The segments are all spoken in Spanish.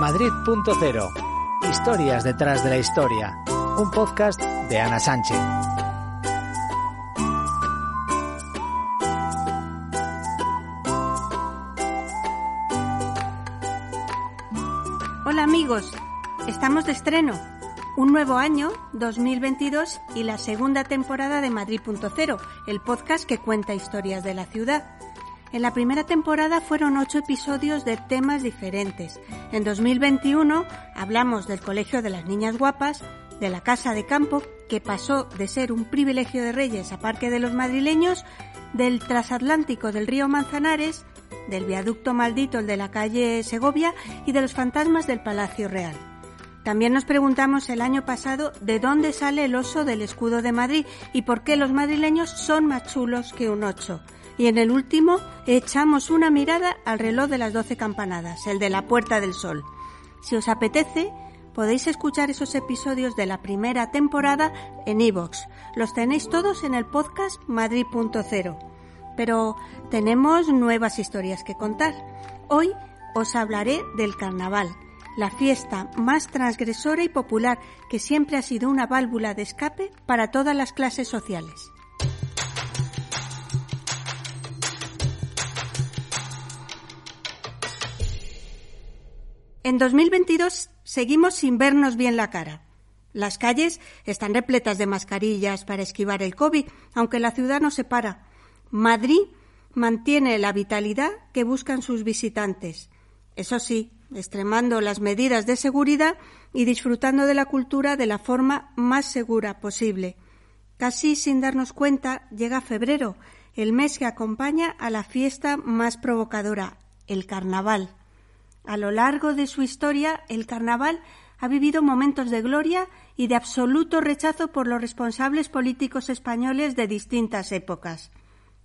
Madrid.0 Historias detrás de la historia. Un podcast de Ana Sánchez. Hola amigos, estamos de estreno. Un nuevo año, 2022, y la segunda temporada de Madrid.0, el podcast que cuenta historias de la ciudad. En la primera temporada fueron ocho episodios de temas diferentes. En 2021 hablamos del Colegio de las Niñas Guapas, de la Casa de Campo, que pasó de ser un privilegio de Reyes a Parque de los Madrileños, del transatlántico del río Manzanares, del viaducto maldito el de la calle Segovia y de los fantasmas del Palacio Real. También nos preguntamos el año pasado de dónde sale el oso del escudo de Madrid y por qué los madrileños son más chulos que un ocho. Y en el último echamos una mirada al reloj de las doce campanadas, el de la Puerta del Sol. Si os apetece, podéis escuchar esos episodios de la primera temporada en iVoox. Los tenéis todos en el podcast Madrid.0. Pero tenemos nuevas historias que contar. Hoy os hablaré del carnaval, la fiesta más transgresora y popular que siempre ha sido una válvula de escape para todas las clases sociales. En 2022 seguimos sin vernos bien la cara. Las calles están repletas de mascarillas para esquivar el COVID, aunque la ciudad no se para. Madrid mantiene la vitalidad que buscan sus visitantes. Eso sí, extremando las medidas de seguridad y disfrutando de la cultura de la forma más segura posible. Casi sin darnos cuenta, llega febrero, el mes que acompaña a la fiesta más provocadora, el carnaval. A lo largo de su historia, el carnaval ha vivido momentos de gloria y de absoluto rechazo por los responsables políticos españoles de distintas épocas.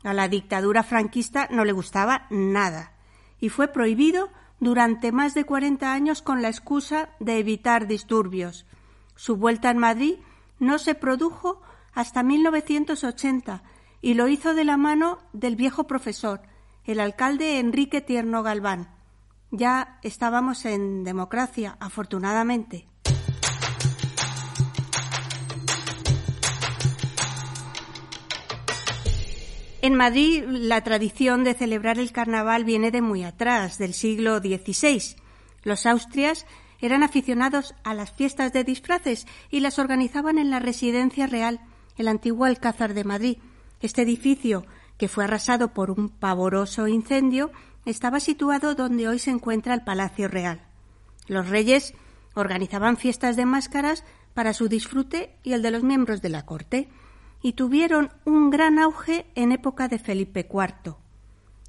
A la dictadura franquista no le gustaba nada y fue prohibido durante más de 40 años con la excusa de evitar disturbios. Su vuelta en Madrid no se produjo hasta 1980 y lo hizo de la mano del viejo profesor, el alcalde Enrique Tierno Galván. Ya estábamos en democracia, afortunadamente. En Madrid la tradición de celebrar el carnaval viene de muy atrás, del siglo XVI. Los austrias eran aficionados a las fiestas de disfraces y las organizaban en la residencia real, el antiguo Alcázar de Madrid. Este edificio, que fue arrasado por un pavoroso incendio, estaba situado donde hoy se encuentra el Palacio Real. Los reyes organizaban fiestas de máscaras para su disfrute y el de los miembros de la corte y tuvieron un gran auge en época de Felipe IV.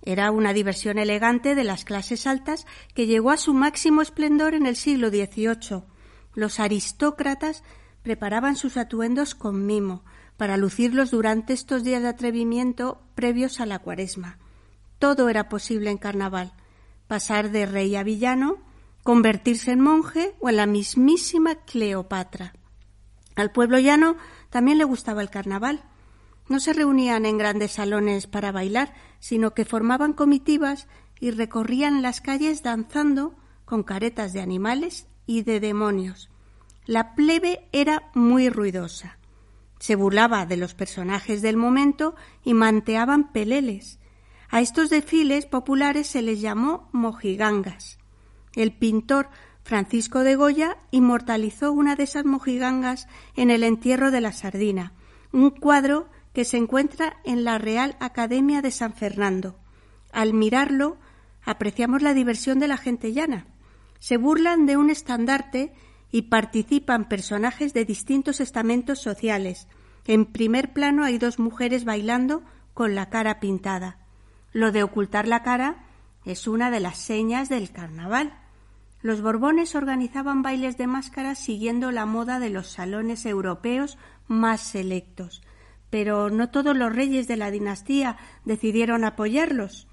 Era una diversión elegante de las clases altas que llegó a su máximo esplendor en el siglo XVIII. Los aristócratas preparaban sus atuendos con mimo para lucirlos durante estos días de atrevimiento previos a la cuaresma. Todo era posible en carnaval pasar de rey a villano, convertirse en monje o en la mismísima Cleopatra. Al pueblo llano también le gustaba el carnaval. No se reunían en grandes salones para bailar, sino que formaban comitivas y recorrían las calles danzando con caretas de animales y de demonios. La plebe era muy ruidosa. Se burlaba de los personajes del momento y manteaban peleles. A estos desfiles populares se les llamó mojigangas. El pintor Francisco de Goya inmortalizó una de esas mojigangas en el entierro de la sardina, un cuadro que se encuentra en la Real Academia de San Fernando. Al mirarlo, apreciamos la diversión de la gente llana. Se burlan de un estandarte y participan personajes de distintos estamentos sociales. En primer plano hay dos mujeres bailando con la cara pintada. Lo de ocultar la cara es una de las señas del carnaval. Los Borbones organizaban bailes de máscaras siguiendo la moda de los salones europeos más selectos, pero no todos los reyes de la dinastía decidieron apoyarlos.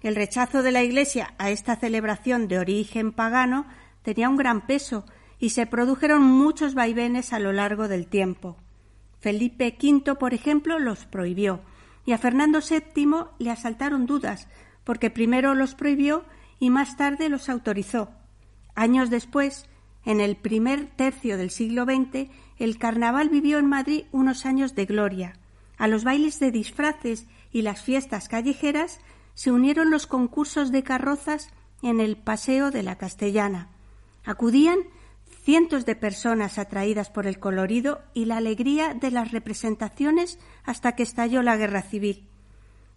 El rechazo de la Iglesia a esta celebración de origen pagano tenía un gran peso y se produjeron muchos vaivenes a lo largo del tiempo. Felipe V, por ejemplo, los prohibió, y a Fernando VII le asaltaron dudas, porque primero los prohibió y más tarde los autorizó. Años después, en el primer tercio del siglo XX, el carnaval vivió en Madrid unos años de gloria. A los bailes de disfraces y las fiestas callejeras se unieron los concursos de carrozas en el Paseo de la Castellana. Acudían cientos de personas atraídas por el colorido y la alegría de las representaciones hasta que estalló la guerra civil.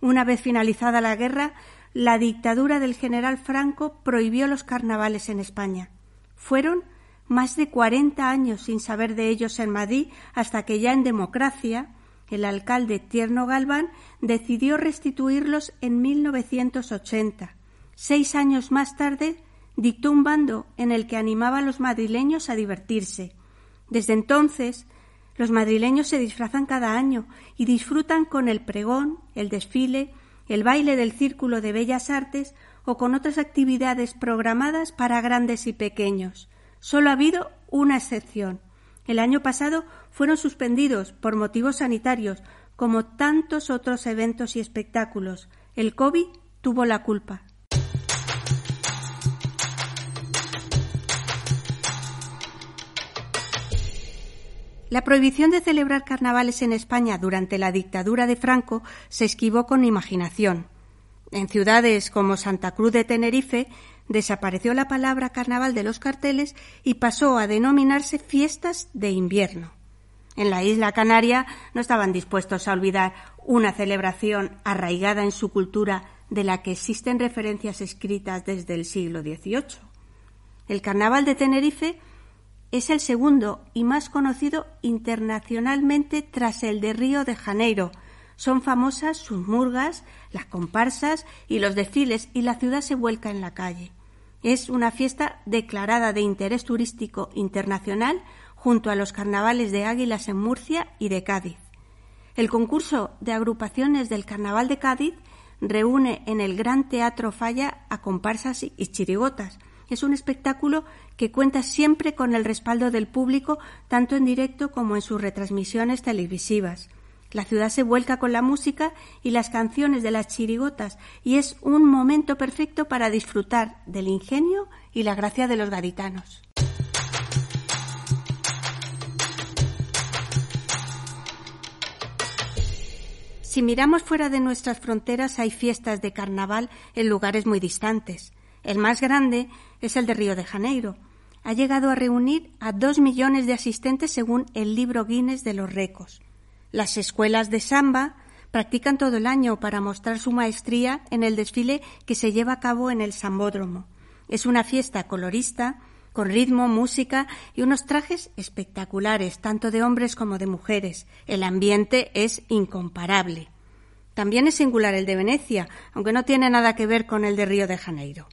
Una vez finalizada la guerra, la dictadura del general Franco prohibió los carnavales en España. Fueron más de cuarenta años sin saber de ellos en Madrid hasta que ya en democracia el alcalde Tierno Galván decidió restituirlos en 1980. Seis años más tarde dictó un bando en el que animaba a los madrileños a divertirse. Desde entonces, los madrileños se disfrazan cada año y disfrutan con el pregón, el desfile, el baile del Círculo de Bellas Artes o con otras actividades programadas para grandes y pequeños. Solo ha habido una excepción. El año pasado fueron suspendidos por motivos sanitarios, como tantos otros eventos y espectáculos. El COVID tuvo la culpa. La prohibición de celebrar carnavales en España durante la dictadura de Franco se esquivó con imaginación. En ciudades como Santa Cruz de Tenerife desapareció la palabra carnaval de los carteles y pasó a denominarse fiestas de invierno. En la isla Canaria no estaban dispuestos a olvidar una celebración arraigada en su cultura de la que existen referencias escritas desde el siglo XVIII. El carnaval de Tenerife es el segundo y más conocido internacionalmente tras el de Río de Janeiro. Son famosas sus murgas, las comparsas y los desfiles y la ciudad se vuelca en la calle. Es una fiesta declarada de interés turístico internacional junto a los carnavales de Águilas en Murcia y de Cádiz. El concurso de agrupaciones del Carnaval de Cádiz reúne en el Gran Teatro Falla a comparsas y chirigotas, es un espectáculo que cuenta siempre con el respaldo del público, tanto en directo como en sus retransmisiones televisivas. La ciudad se vuelca con la música y las canciones de las chirigotas y es un momento perfecto para disfrutar del ingenio y la gracia de los gaditanos. Si miramos fuera de nuestras fronteras hay fiestas de carnaval en lugares muy distantes. El más grande es el de Río de Janeiro. Ha llegado a reunir a dos millones de asistentes según el libro Guinness de los récords. Las escuelas de samba practican todo el año para mostrar su maestría en el desfile que se lleva a cabo en el Sambódromo. Es una fiesta colorista, con ritmo, música y unos trajes espectaculares, tanto de hombres como de mujeres. El ambiente es incomparable. También es singular el de Venecia, aunque no tiene nada que ver con el de Río de Janeiro.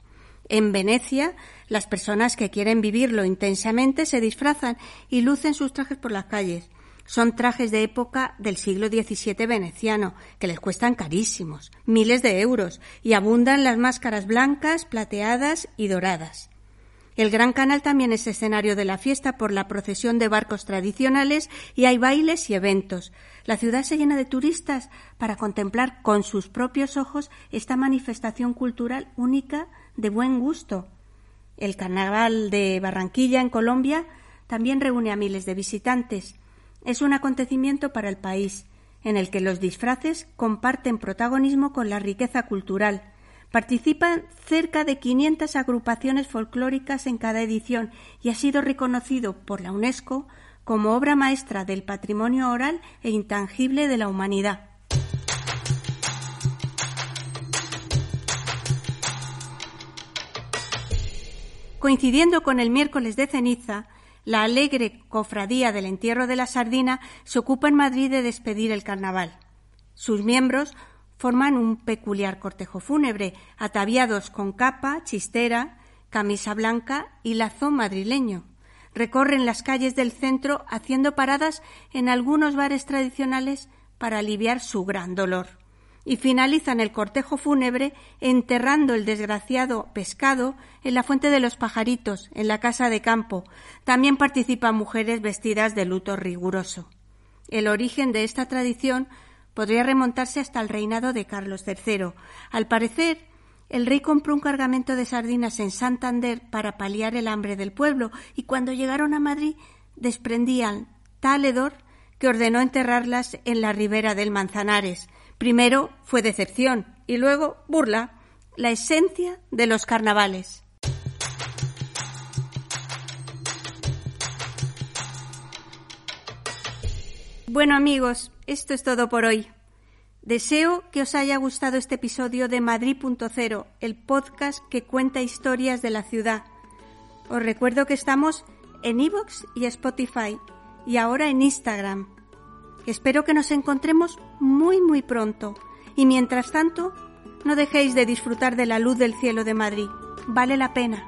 En Venecia, las personas que quieren vivirlo intensamente se disfrazan y lucen sus trajes por las calles. Son trajes de época del siglo XVII veneciano, que les cuestan carísimos, miles de euros, y abundan las máscaras blancas, plateadas y doradas. El Gran Canal también es escenario de la fiesta por la procesión de barcos tradicionales y hay bailes y eventos. La ciudad se llena de turistas para contemplar con sus propios ojos esta manifestación cultural única de buen gusto. El Carnaval de Barranquilla en Colombia también reúne a miles de visitantes. Es un acontecimiento para el país, en el que los disfraces comparten protagonismo con la riqueza cultural. Participan cerca de 500 agrupaciones folclóricas en cada edición y ha sido reconocido por la UNESCO como obra maestra del patrimonio oral e intangible de la humanidad. Coincidiendo con el miércoles de ceniza, la alegre cofradía del entierro de la sardina se ocupa en Madrid de despedir el carnaval. Sus miembros forman un peculiar cortejo fúnebre, ataviados con capa, chistera, camisa blanca y lazo madrileño. Recorren las calles del centro haciendo paradas en algunos bares tradicionales para aliviar su gran dolor. Y finalizan el cortejo fúnebre enterrando el desgraciado pescado en la fuente de los pajaritos, en la casa de campo. También participan mujeres vestidas de luto riguroso. El origen de esta tradición podría remontarse hasta el reinado de Carlos III. Al parecer, el rey compró un cargamento de sardinas en Santander para paliar el hambre del pueblo y cuando llegaron a Madrid desprendían tal hedor que ordenó enterrarlas en la ribera del Manzanares. Primero fue decepción y luego burla, la esencia de los carnavales. Bueno amigos, esto es todo por hoy. Deseo que os haya gustado este episodio de Madrid.0, el podcast que cuenta historias de la ciudad. Os recuerdo que estamos en iVoox y Spotify y ahora en Instagram. Espero que nos encontremos muy muy pronto y mientras tanto no dejéis de disfrutar de la luz del cielo de Madrid. Vale la pena.